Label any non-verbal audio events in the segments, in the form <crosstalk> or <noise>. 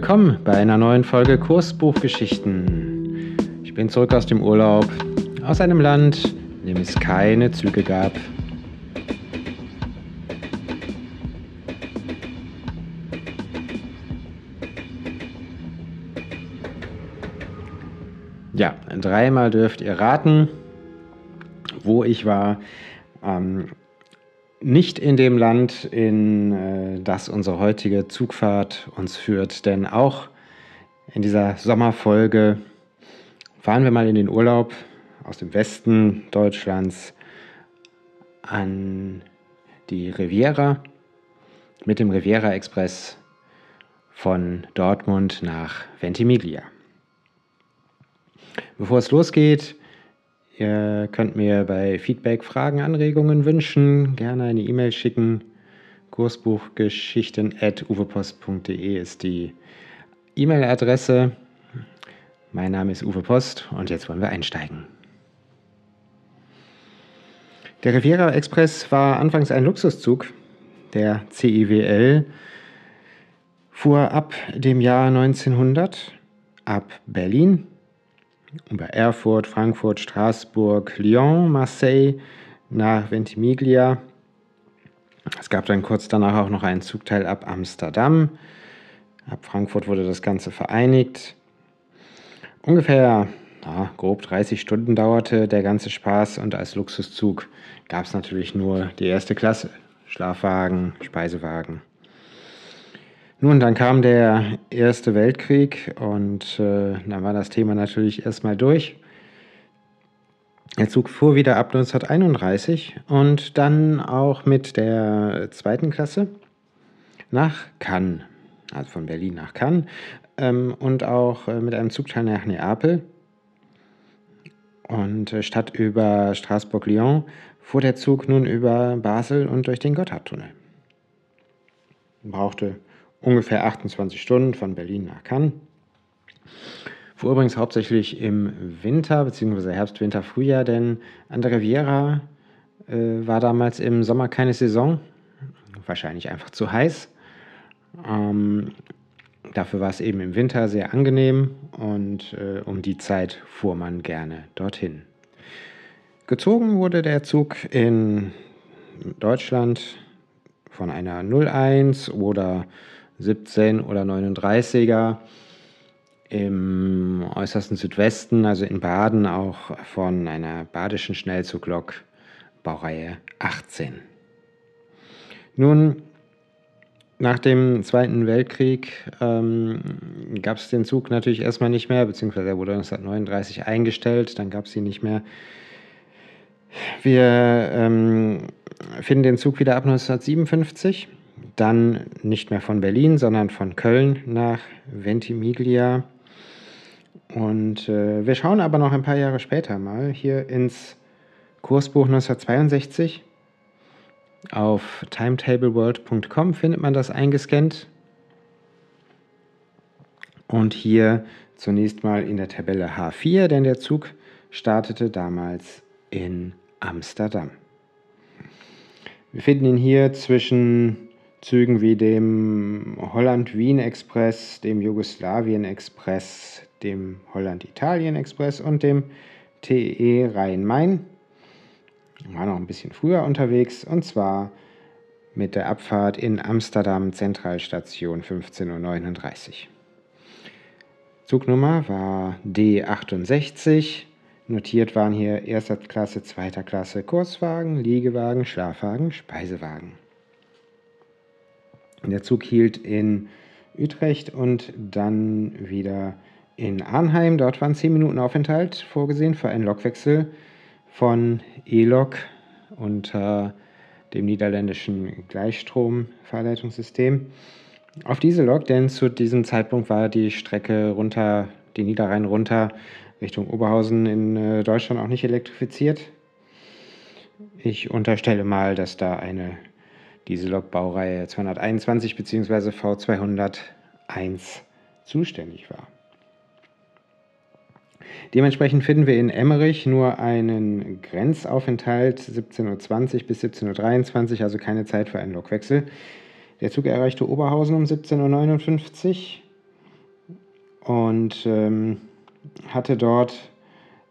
willkommen bei einer neuen Folge Kursbuchgeschichten. Ich bin zurück aus dem Urlaub, aus einem Land, in dem es keine Züge gab. Ja, dreimal dürft ihr raten, wo ich war. Ähm, nicht in dem Land, in äh, das unsere heutige Zugfahrt uns führt, denn auch in dieser Sommerfolge fahren wir mal in den Urlaub aus dem Westen Deutschlands an die Riviera mit dem Riviera Express von Dortmund nach Ventimiglia. Bevor es losgeht, Ihr könnt mir bei Feedback, Fragen, Anregungen wünschen, gerne eine E-Mail schicken. Kursbuchgeschichten.uwepost.de ist die E-Mail-Adresse. Mein Name ist Uwe Post und jetzt wollen wir einsteigen. Der Riviera Express war anfangs ein Luxuszug. Der CIWL fuhr ab dem Jahr 1900 ab Berlin über Erfurt, Frankfurt, Straßburg, Lyon, Marseille nach Ventimiglia. Es gab dann kurz danach auch noch einen Zugteil ab Amsterdam. Ab Frankfurt wurde das Ganze vereinigt. Ungefähr ja, grob 30 Stunden dauerte der ganze Spaß und als Luxuszug gab es natürlich nur die erste Klasse. Schlafwagen, Speisewagen. Nun, dann kam der Erste Weltkrieg und äh, dann war das Thema natürlich erstmal durch. Der Zug fuhr wieder ab 1931 und dann auch mit der zweiten Klasse nach Cannes, also von Berlin nach Cannes ähm, und auch äh, mit einem Zugteil nach Neapel. Und äh, statt über Straßburg-Lyon fuhr der Zug nun über Basel und durch den Gotthardtunnel. Brauchte ungefähr 28 Stunden von Berlin nach Cannes. Fuhr übrigens hauptsächlich im Winter, beziehungsweise Herbst, Winter, Frühjahr, denn an der Riviera äh, war damals im Sommer keine Saison. Wahrscheinlich einfach zu heiß. Ähm, dafür war es eben im Winter sehr angenehm und äh, um die Zeit fuhr man gerne dorthin. Gezogen wurde der Zug in Deutschland von einer 01 oder 17 oder 39er. Im äußersten Südwesten, also in Baden, auch von einer badischen Schnellzuglok Baureihe 18. Nun, nach dem Zweiten Weltkrieg ähm, gab es den Zug natürlich erstmal nicht mehr, beziehungsweise er wurde 1939 eingestellt, dann gab es ihn nicht mehr. Wir ähm, finden den Zug wieder ab 1957 dann nicht mehr von Berlin, sondern von Köln nach Ventimiglia. Und äh, wir schauen aber noch ein paar Jahre später mal hier ins Kursbuch 1962. Auf timetableworld.com findet man das eingescannt. Und hier zunächst mal in der Tabelle H4, denn der Zug startete damals in Amsterdam. Wir finden ihn hier zwischen Zügen wie dem Holland-Wien-Express, dem Jugoslawien-Express, dem Holland-Italien-Express und dem TE Rhein-Main. War noch ein bisschen früher unterwegs und zwar mit der Abfahrt in Amsterdam Zentralstation 15.39 Uhr. Zugnummer war D68. Notiert waren hier erster Klasse, zweiter Klasse Kurswagen, Liegewagen, Schlafwagen, Speisewagen. Der Zug hielt in Utrecht und dann wieder in Arnheim. Dort waren 10 Minuten Aufenthalt vorgesehen für einen Lokwechsel von E-Lok unter dem niederländischen Gleichstrom-Fahrleitungssystem auf diese Lok, denn zu diesem Zeitpunkt war die Strecke runter, die Niederrhein runter Richtung Oberhausen in äh, Deutschland auch nicht elektrifiziert. Ich unterstelle mal, dass da eine diese Baureihe 221 bzw. V201 zuständig war. Dementsprechend finden wir in Emmerich nur einen Grenzaufenthalt 17.20 Uhr bis 17.23 Uhr, also keine Zeit für einen Lokwechsel. Der Zug erreichte Oberhausen um 17.59 Uhr und ähm, hatte dort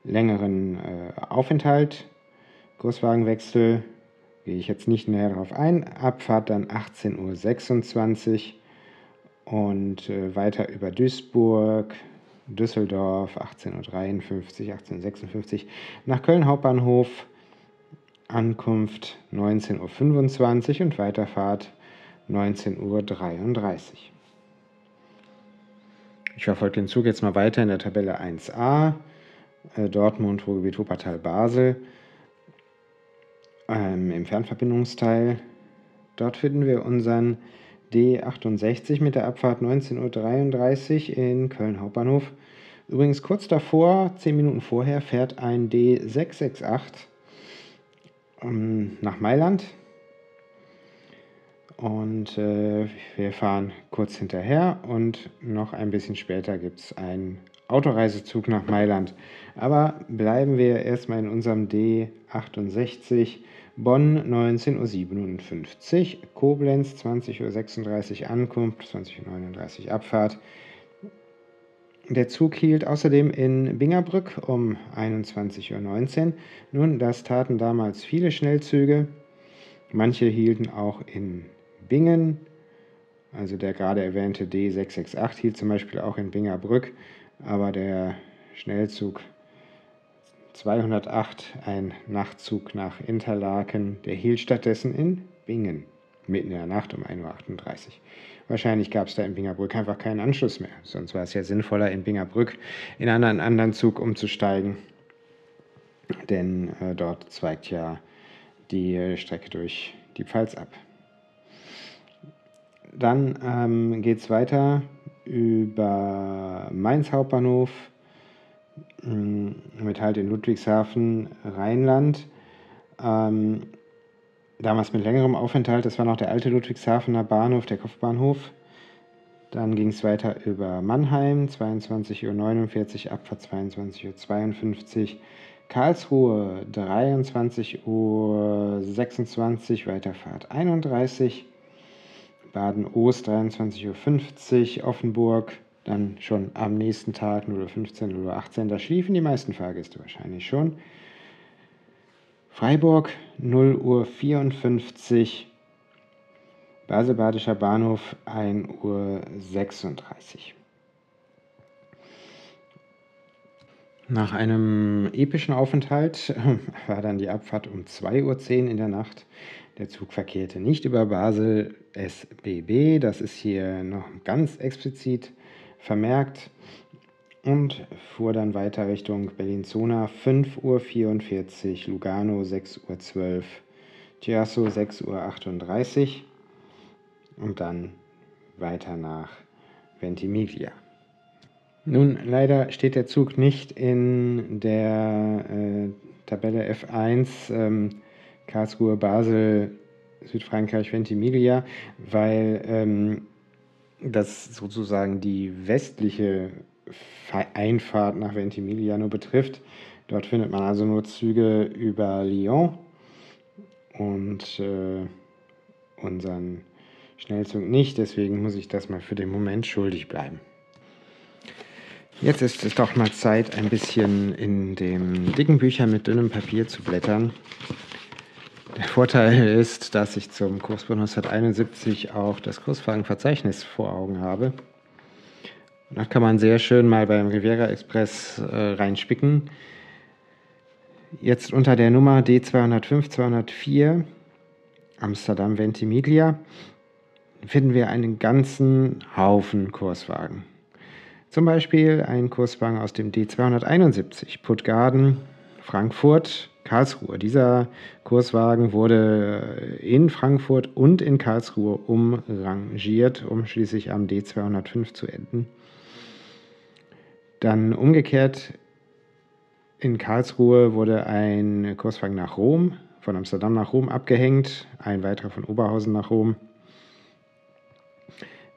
längeren äh, Aufenthalt. Großwagenwechsel gehe ich jetzt nicht näher darauf ein. Abfahrt dann 18.26 Uhr und äh, weiter über Duisburg, Düsseldorf 18.53 Uhr, 18.56 Uhr nach Köln Hauptbahnhof. Ankunft 19.25 Uhr und Weiterfahrt 19.33 Uhr. Ich verfolge den Zug jetzt mal weiter in der Tabelle 1a. Äh, Dortmund, Ruhrgebiet, Wuppertal, Basel. Ähm, Im Fernverbindungsteil. Dort finden wir unseren D68 mit der Abfahrt 19.33 Uhr in Köln Hauptbahnhof. Übrigens kurz davor, 10 Minuten vorher, fährt ein D668 ähm, nach Mailand. Und äh, wir fahren kurz hinterher und noch ein bisschen später gibt es einen Autoreisezug nach Mailand. Aber bleiben wir erstmal in unserem D68. Bonn 19.57 Uhr, Koblenz 20.36 Uhr Ankunft, 20.39 Uhr Abfahrt. Der Zug hielt außerdem in Bingerbrück um 21.19 Uhr. Nun, das taten damals viele Schnellzüge. Manche hielten auch in Bingen. Also der gerade erwähnte D668 hielt zum Beispiel auch in Bingerbrück aber der Schnellzug 208, ein Nachtzug nach Interlaken, der hielt stattdessen in Bingen, mitten in der Nacht um 1.38 Uhr. Wahrscheinlich gab es da in Bingerbrück einfach keinen Anschluss mehr. Sonst war es ja sinnvoller, in Bingerbrück in einen anderen Zug umzusteigen. Denn äh, dort zweigt ja die Strecke durch die Pfalz ab. Dann ähm, geht es weiter über Mainz Hauptbahnhof mm, mit Halt in Ludwigshafen, Rheinland. Ähm, damals mit längerem Aufenthalt, das war noch der alte Ludwigshafener Bahnhof, der Kopfbahnhof. Dann ging es weiter über Mannheim, 22.49 Uhr, Abfahrt 22.52 Uhr. Karlsruhe, 23.26 Uhr, Weiterfahrt 31 Uhr. Baden-Ost 23.50 Uhr, Offenburg dann schon am nächsten Tag 0.15 Uhr, 0.18 Uhr. Da schliefen die meisten Fahrgäste wahrscheinlich schon. Freiburg 0.54 Uhr, Basel-Badischer Bahnhof 1.36 Uhr. Nach einem epischen Aufenthalt <laughs> war dann die Abfahrt um 2.10 Uhr in der Nacht. Der Zug verkehrte nicht über Basel SBB, das ist hier noch ganz explizit vermerkt und fuhr dann weiter Richtung Berlin-Zona 5.44 Uhr, Lugano 6.12 Uhr, Chiasso 6.38 Uhr und dann weiter nach Ventimiglia. Nun, leider steht der Zug nicht in der äh, Tabelle F1. Ähm, Karlsruhe, Basel, Südfrankreich, Ventimiglia, weil ähm, das sozusagen die westliche Einfahrt nach Ventimiglia nur betrifft. Dort findet man also nur Züge über Lyon und äh, unseren Schnellzug nicht. Deswegen muss ich das mal für den Moment schuldig bleiben. Jetzt ist es doch mal Zeit, ein bisschen in dem dicken Bücher mit dünnem Papier zu blättern. Der Vorteil ist, dass ich zum Kursbund 1971 auch das Kurswagenverzeichnis vor Augen habe. Da kann man sehr schön mal beim Riviera Express äh, reinspicken. Jetzt unter der Nummer D205 204 Amsterdam Ventimiglia finden wir einen ganzen Haufen Kurswagen. Zum Beispiel einen Kurswagen aus dem D271 Puttgarden Frankfurt Karlsruhe. Dieser Kurswagen wurde in Frankfurt und in Karlsruhe umrangiert, um schließlich am D205 zu enden. Dann umgekehrt in Karlsruhe wurde ein Kurswagen nach Rom, von Amsterdam nach Rom abgehängt, ein weiterer von Oberhausen nach Rom.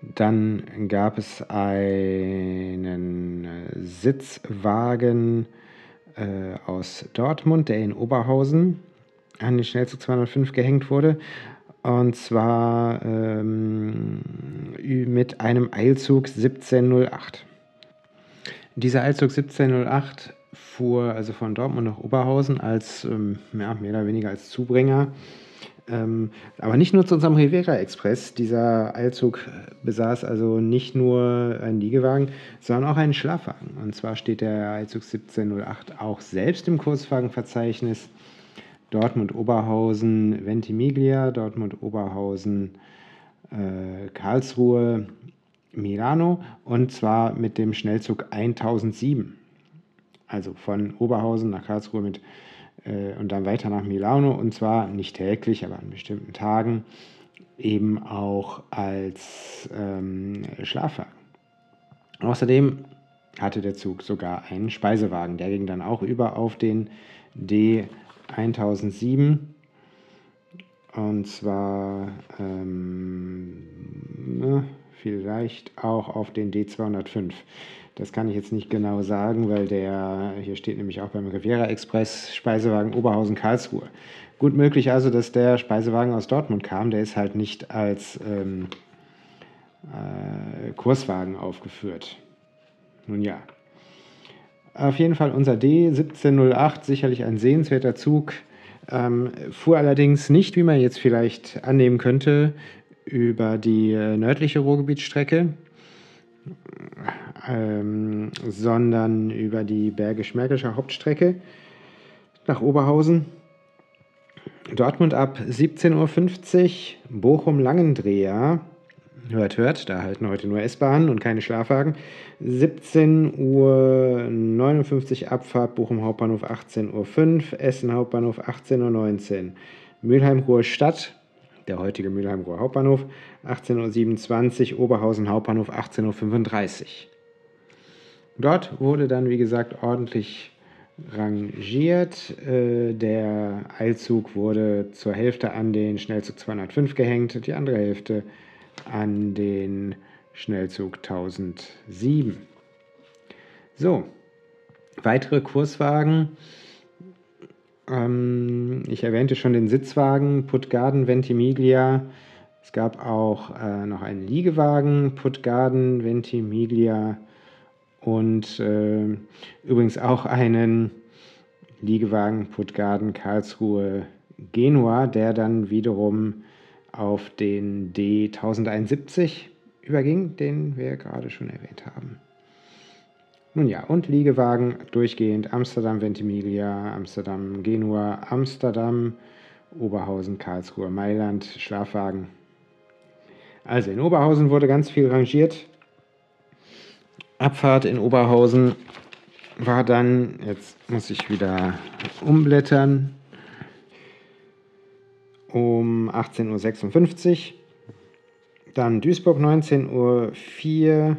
Dann gab es einen Sitzwagen äh, aus Dortmund, der in Oberhausen an den Schnellzug 205 gehängt wurde. Und zwar ähm, mit einem Eilzug 1708. Dieser Eilzug 1708 fuhr also von Dortmund nach Oberhausen als ähm, ja, mehr oder weniger als Zubringer. Ähm, aber nicht nur zu unserem Rivera Express. Dieser Eilzug besaß also nicht nur einen Liegewagen, sondern auch einen Schlafwagen. Und zwar steht der Eilzug 1708 auch selbst im Kurzwagenverzeichnis. Dortmund-Oberhausen, Ventimiglia, Dortmund-Oberhausen, äh, Karlsruhe, Milano und zwar mit dem Schnellzug 1007. Also von Oberhausen nach Karlsruhe mit äh, und dann weiter nach Milano und zwar nicht täglich, aber an bestimmten Tagen eben auch als ähm, Schlafwagen. Außerdem hatte der Zug sogar einen Speisewagen, der ging dann auch über auf den D1007 und zwar ähm, ne, vielleicht auch auf den D205. Das kann ich jetzt nicht genau sagen, weil der, hier steht nämlich auch beim Riviera Express Speisewagen Oberhausen-Karlsruhe. Gut möglich also, dass der Speisewagen aus Dortmund kam. Der ist halt nicht als ähm, äh, Kurswagen aufgeführt. Nun ja. Auf jeden Fall unser D1708, sicherlich ein sehenswerter Zug. Ähm, fuhr allerdings nicht, wie man jetzt vielleicht annehmen könnte, über die äh, nördliche Ruhrgebietsstrecke, ähm, sondern über die Bergisch-Märkische Hauptstrecke nach Oberhausen. Dortmund ab 17.50 Uhr, Bochum-Langendreher, hört, hört, da halten heute nur S-Bahnen und keine Schlafwagen. 17.59 Uhr Abfahrt Bochum Hauptbahnhof 18.05 Uhr, Essen Hauptbahnhof 18.19 Uhr, Mülheim-Ruhr Stadt der heutige Mülheim-Ruhr Hauptbahnhof, 18.27 Uhr, Oberhausen Hauptbahnhof, 18.35 Uhr. Dort wurde dann, wie gesagt, ordentlich rangiert. Äh, der Eilzug wurde zur Hälfte an den Schnellzug 205 gehängt, die andere Hälfte an den Schnellzug 1007. So, weitere Kurswagen ähm, ich erwähnte schon den Sitzwagen Puttgarden Ventimiglia. Es gab auch äh, noch einen Liegewagen Puttgarden Ventimiglia und äh, übrigens auch einen Liegewagen Puttgarden Karlsruhe Genua, der dann wiederum auf den D1071 überging, den wir gerade schon erwähnt haben. Nun ja, und Liegewagen durchgehend Amsterdam, Ventimiglia, Amsterdam, Genua, Amsterdam, Oberhausen, Karlsruhe, Mailand, Schlafwagen. Also in Oberhausen wurde ganz viel rangiert. Abfahrt in Oberhausen war dann, jetzt muss ich wieder umblättern, um 18.56 Uhr. Dann Duisburg 19.04 Uhr.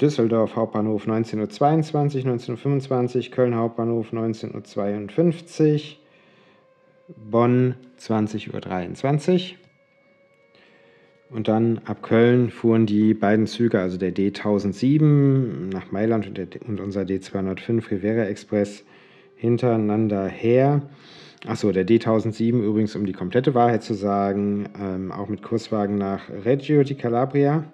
Düsseldorf Hauptbahnhof 19.22 Uhr, 19.25 Uhr, Köln Hauptbahnhof 19.52 Uhr, Bonn 20.23 Uhr. Und dann ab Köln fuhren die beiden Züge, also der D1007 nach Mailand und, der, und unser D205 Rivera Express, hintereinander her. Achso, der D1007 übrigens, um die komplette Wahrheit zu sagen, ähm, auch mit Kurswagen nach Reggio di Calabria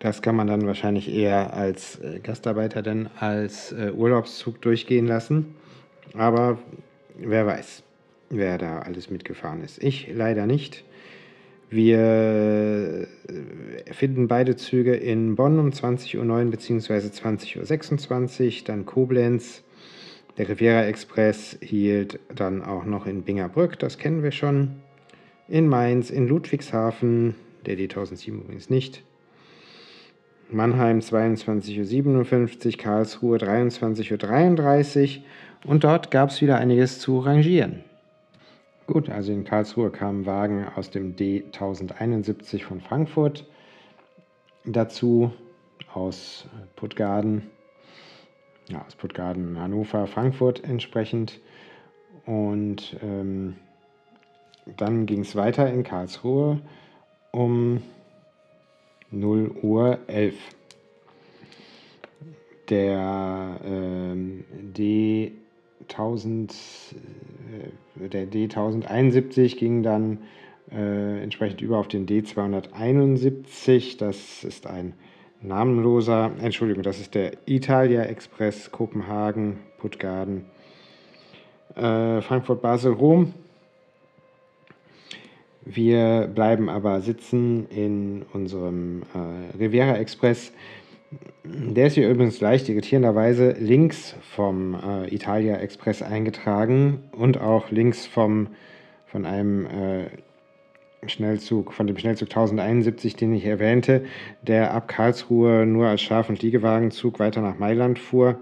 das kann man dann wahrscheinlich eher als äh, Gastarbeiter denn als äh, Urlaubszug durchgehen lassen. Aber wer weiß, wer da alles mitgefahren ist. Ich leider nicht. Wir äh, finden beide Züge in Bonn um 20.09 Uhr bzw. 20.26 Uhr, dann Koblenz. Der Riviera Express hielt dann auch noch in Bingerbrück, das kennen wir schon. In Mainz, in Ludwigshafen, der D1007 übrigens nicht, Mannheim 22.57 Uhr, Karlsruhe 23.33 Uhr und dort gab es wieder einiges zu rangieren. Gut, also in Karlsruhe kamen Wagen aus dem D1071 von Frankfurt dazu, aus Puttgarden, ja, aus Puttgarden, Hannover, Frankfurt entsprechend. Und ähm, dann ging es weiter in Karlsruhe um 0 Uhr 11. Der ähm, D1000, äh, der D1071 ging dann äh, entsprechend über auf den D271. Das ist ein namenloser, Entschuldigung, das ist der Italia Express Kopenhagen, Puttgarden, äh, Frankfurt, Basel, Rom. Wir bleiben aber sitzen in unserem äh, Riviera Express. Der ist hier übrigens leicht irritierenderweise links vom äh, Italia Express eingetragen und auch links vom, von einem äh, Schnellzug, von dem Schnellzug 1071, den ich erwähnte, der ab Karlsruhe nur als Schaf- und Liegewagenzug weiter nach Mailand fuhr.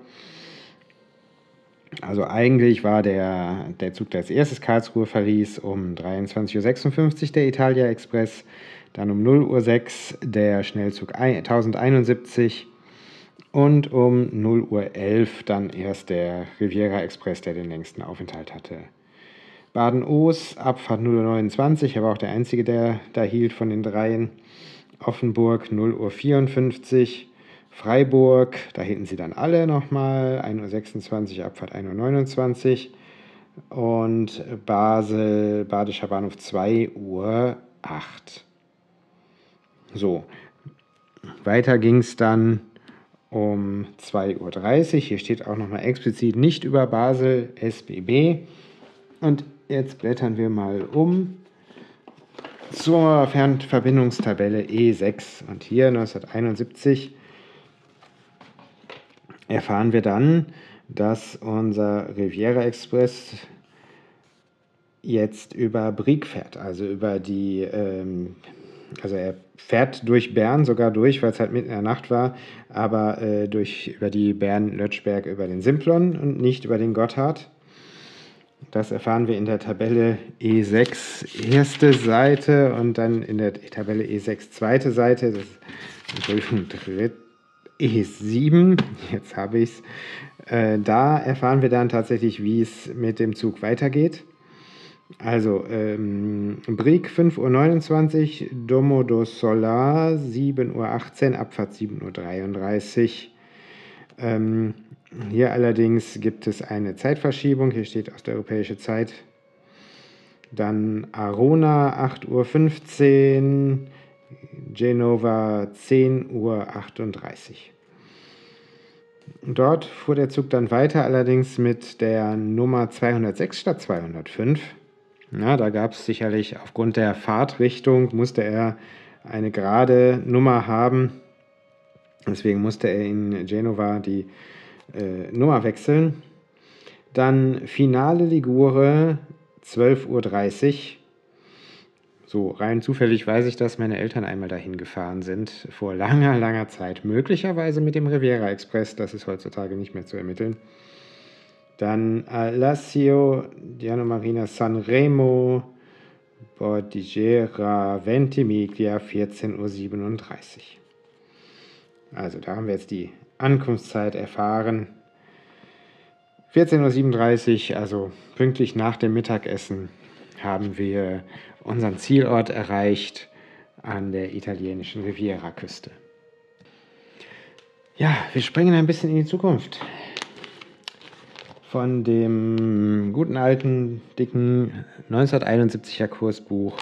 Also eigentlich war der, der Zug, der als erstes Karlsruhe verließ, um 23.56 Uhr der Italia Express, dann um 0.06 Uhr der Schnellzug 1071 und um 0.11 Uhr dann erst der Riviera Express, der den längsten Aufenthalt hatte. Baden-Oos, Abfahrt 0.29 er war auch der einzige, der da hielt von den dreien. Offenburg 0.54 Uhr. Freiburg, da hielten sie dann alle nochmal, 1.26 Uhr, Abfahrt 1.29 Uhr. Und Basel, Badischer Bahnhof 2.08 Uhr. So, weiter ging es dann um 2.30 Uhr. Hier steht auch nochmal explizit nicht über Basel SBB. Und Jetzt blättern wir mal um zur Fernverbindungstabelle E6. Und hier 1971 erfahren wir dann, dass unser Riviera Express jetzt über Brieg fährt, also über die, ähm, also er fährt durch Bern sogar durch, weil es halt mitten in der Nacht war, aber äh, durch, über die Bern-Lötschberg über den Simplon und nicht über den Gotthard. Das erfahren wir in der Tabelle E6 erste Seite und dann in der Tabelle E6 zweite Seite. Das ist, Entschuldigung, dritt, E7, jetzt habe ich es. Äh, da erfahren wir dann tatsächlich, wie es mit dem Zug weitergeht. Also, ähm, Brieg 5.29 Uhr, Domo do Solar 7.18 Uhr, Abfahrt 7.33 Uhr. Ähm, hier allerdings gibt es eine Zeitverschiebung. Hier steht aus der europäischen Zeit. Dann Arona 8.15 Uhr, Genova 10.38 Uhr. Dort fuhr der Zug dann weiter, allerdings mit der Nummer 206 statt 205. Ja, da gab es sicherlich aufgrund der Fahrtrichtung, musste er eine gerade Nummer haben. Deswegen musste er in Genova die äh, Nummer wechseln. Dann Finale Ligure, 12.30 Uhr. So, rein zufällig weiß ich, dass meine Eltern einmal dahin gefahren sind, vor langer, langer Zeit. Möglicherweise mit dem Riviera Express, das ist heutzutage nicht mehr zu ermitteln. Dann Alassio, Diano Marina Sanremo, Bordigera, Ventimiglia, 14.37 Uhr. Also da haben wir jetzt die Ankunftszeit erfahren. 14.37 Uhr, also pünktlich nach dem Mittagessen, haben wir unseren Zielort erreicht an der italienischen Riviera-Küste. Ja, wir springen ein bisschen in die Zukunft. Von dem guten alten, dicken 1971er Kursbuch,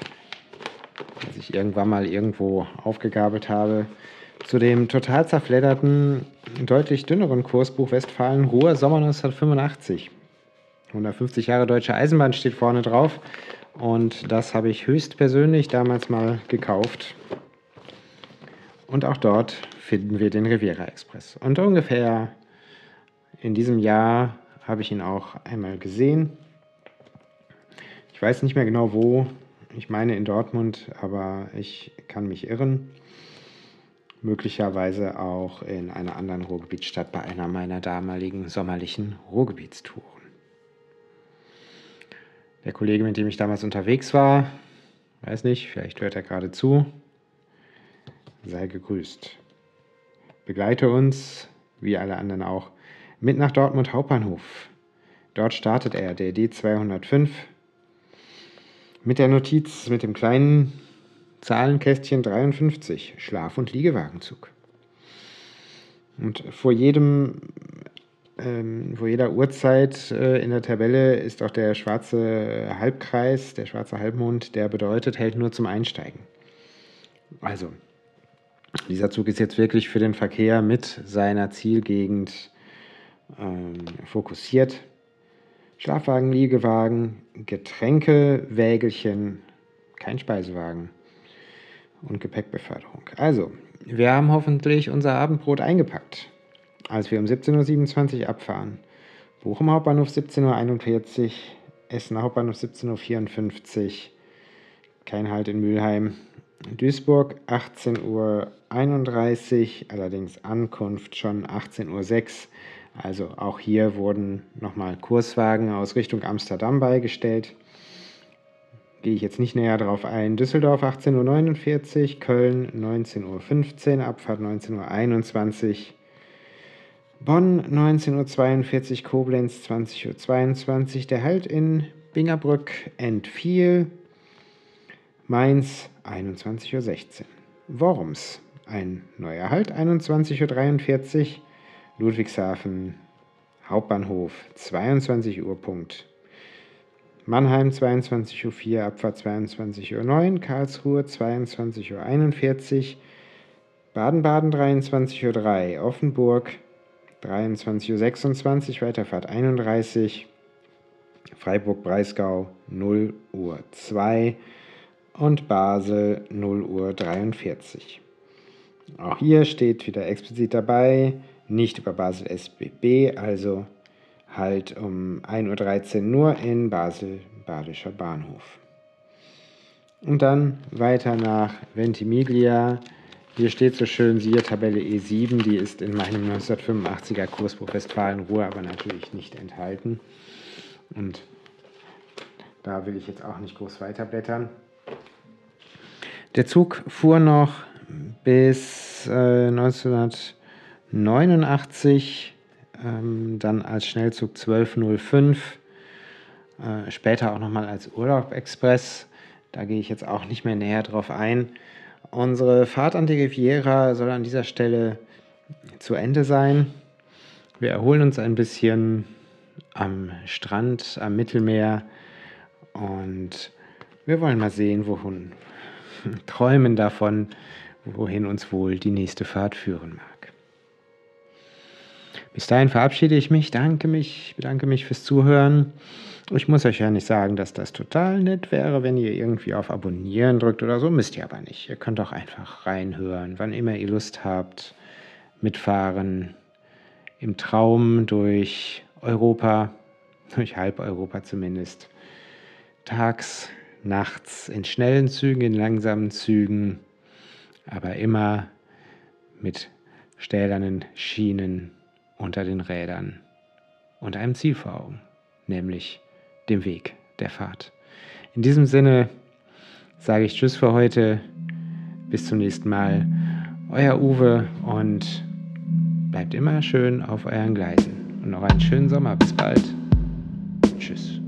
das ich irgendwann mal irgendwo aufgegabelt habe, zu dem total zerfledderten, deutlich dünneren Kursbuch Westfalen Ruhr Sommer 1985. 150 Jahre deutsche Eisenbahn steht vorne drauf und das habe ich höchstpersönlich damals mal gekauft. Und auch dort finden wir den Riviera Express. Und ungefähr in diesem Jahr habe ich ihn auch einmal gesehen. Ich weiß nicht mehr genau wo. Ich meine in Dortmund, aber ich kann mich irren möglicherweise auch in einer anderen Ruhrgebietsstadt bei einer meiner damaligen sommerlichen Ruhrgebietstouren. Der Kollege, mit dem ich damals unterwegs war, weiß nicht, vielleicht hört er gerade zu, sei gegrüßt. Begleite uns, wie alle anderen auch, mit nach Dortmund Hauptbahnhof. Dort startet er, der D205, mit der Notiz, mit dem kleinen Zahlenkästchen 53, Schlaf- und Liegewagenzug. Und vor jedem, ähm, vor jeder Uhrzeit äh, in der Tabelle ist auch der schwarze Halbkreis, der schwarze Halbmond, der bedeutet, hält nur zum Einsteigen. Also, Dieser Zug ist jetzt wirklich für den Verkehr mit seiner Zielgegend ähm, fokussiert. Schlafwagen, Liegewagen, Getränke, Wägelchen, kein Speisewagen und Gepäckbeförderung. Also, wir haben hoffentlich unser Abendbrot eingepackt, als wir um 17.27 Uhr abfahren. Bochum Hauptbahnhof 17.41 Uhr, Essen Hauptbahnhof 17.54 Uhr, kein Halt in Mülheim. Duisburg 18.31 Uhr, allerdings Ankunft schon 18.06 Uhr. Also auch hier wurden nochmal Kurswagen aus Richtung Amsterdam beigestellt. Gehe ich jetzt nicht näher darauf ein. Düsseldorf 18.49 Uhr, Köln 19.15 Uhr, Abfahrt 19.21 Uhr. Bonn 19.42 Uhr, Koblenz 20.22 Uhr, der Halt in Bingerbrück entfiel. Mainz 21.16 Uhr. Worms ein neuer Halt 21.43 Uhr. Ludwigshafen Hauptbahnhof 22 Uhr Punkt. Mannheim 22.04 Uhr, Abfahrt 22.09 Uhr, Karlsruhe 22.41 Uhr, Baden-Baden 23.03 Uhr, Offenburg 23.26 Uhr, Weiterfahrt 31, Freiburg-Breisgau 0 Uhr 2 und Basel 0 Uhr 43. Auch hier steht wieder explizit dabei, nicht über Basel SBB, also halt um 1.13 Uhr nur in Basel Badischer Bahnhof. Und dann weiter nach Ventimiglia. Hier steht so schön, siehe Tabelle E7, die ist in meinem 1985er Kursbuch Westfalen-Ruhr aber natürlich nicht enthalten. Und da will ich jetzt auch nicht groß weiterblättern. Der Zug fuhr noch bis äh, 1989, ähm, dann als Schnellzug 1205, äh, später auch nochmal als Urlaub-Express. Da gehe ich jetzt auch nicht mehr näher drauf ein. Unsere Fahrt an die Riviera soll an dieser Stelle zu Ende sein. Wir erholen uns ein bisschen am Strand, am Mittelmeer und wir wollen mal sehen, wohin, <laughs> träumen davon, wohin uns wohl die nächste Fahrt führen mag. Bis dahin verabschiede ich mich, danke mich, bedanke mich fürs Zuhören. Ich muss euch ja nicht sagen, dass das total nett wäre, wenn ihr irgendwie auf Abonnieren drückt oder so, müsst ihr aber nicht. Ihr könnt auch einfach reinhören, wann immer ihr Lust habt, mitfahren, im Traum durch Europa, durch halb Europa zumindest, tags, nachts, in schnellen Zügen, in langsamen Zügen, aber immer mit stählernen Schienen unter den Rädern und einem Ziel vor Augen, nämlich dem Weg der Fahrt. In diesem Sinne sage ich Tschüss für heute, bis zum nächsten Mal, euer Uwe und bleibt immer schön auf euren Gleisen und noch einen schönen Sommer. Bis bald. Tschüss.